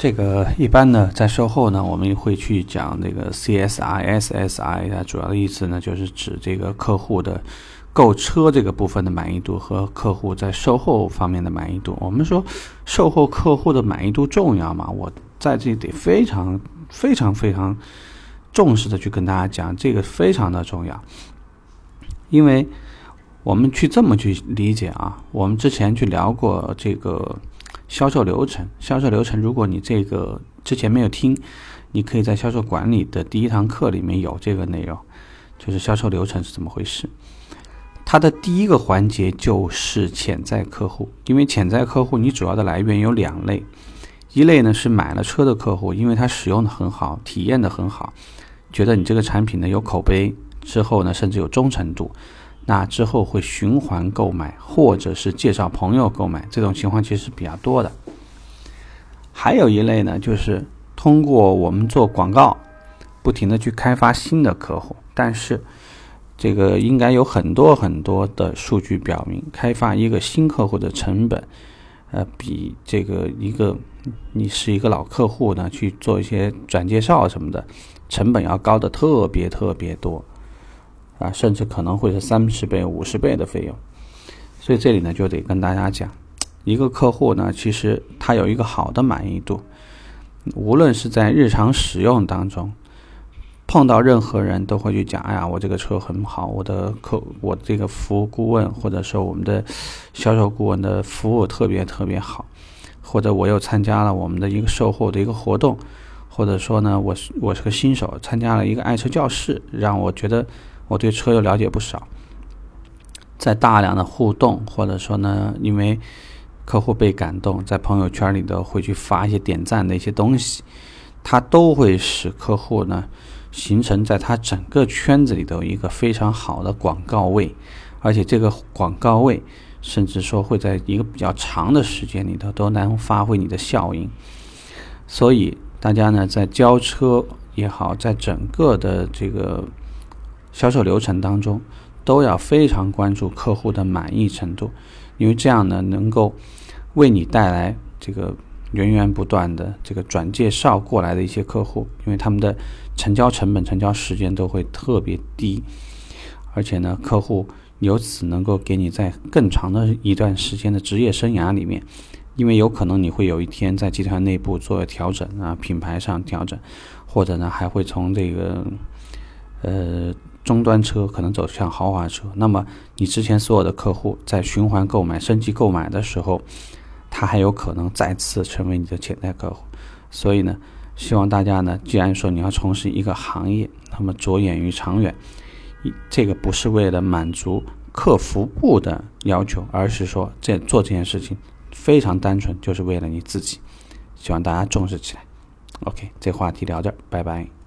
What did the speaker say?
这个一般呢，在售后呢，我们会去讲这个 CSI、SSI 啊主要的意思呢，就是指这个客户的购车这个部分的满意度和客户在售后方面的满意度。我们说售后客户的满意度重要嘛？我在这里得非常非常非常重视的去跟大家讲，这个非常的重要，因为我们去这么去理解啊，我们之前去聊过这个。销售流程，销售流程，如果你这个之前没有听，你可以在销售管理的第一堂课里面有这个内容，就是销售流程是怎么回事。它的第一个环节就是潜在客户，因为潜在客户你主要的来源有两类，一类呢是买了车的客户，因为他使用的很好，体验的很好，觉得你这个产品呢有口碑，之后呢甚至有忠诚度。那之后会循环购买，或者是介绍朋友购买，这种情况其实是比较多的。还有一类呢，就是通过我们做广告，不停的去开发新的客户。但是，这个应该有很多很多的数据表明，开发一个新客户的成本，呃，比这个一个你是一个老客户呢去做一些转介绍什么的，成本要高的特别特别多。啊，甚至可能会是三十倍、五十倍的费用，所以这里呢就得跟大家讲，一个客户呢，其实他有一个好的满意度，无论是在日常使用当中，碰到任何人都会去讲，哎呀，我这个车很好，我的客，我这个服务顾问或者说我们的销售顾问的服务特别特别好，或者我又参加了我们的一个售后的一个活动，或者说呢，我是我是个新手，参加了一个爱车教室，让我觉得。我对车又了解不少，在大量的互动，或者说呢，因为客户被感动，在朋友圈里头会去发一些点赞的一些东西，它都会使客户呢形成在他整个圈子里头一个非常好的广告位，而且这个广告位甚至说会在一个比较长的时间里头都能发挥你的效应。所以大家呢在交车也好，在整个的这个。销售流程当中，都要非常关注客户的满意程度，因为这样呢，能够为你带来这个源源不断的这个转介绍过来的一些客户，因为他们的成交成本、成交时间都会特别低，而且呢，客户由此能够给你在更长的一段时间的职业生涯里面，因为有可能你会有一天在集团内部做调整啊，品牌上调整，或者呢，还会从这个呃。终端车可能走向豪华车，那么你之前所有的客户在循环购买、升级购买的时候，他还有可能再次成为你的潜在客户。所以呢，希望大家呢，既然说你要从事一个行业，那么着眼于长远，这个不是为了满足客服部的要求，而是说这做这件事情非常单纯，就是为了你自己。希望大家重视起来。OK，这话题聊这儿，拜拜。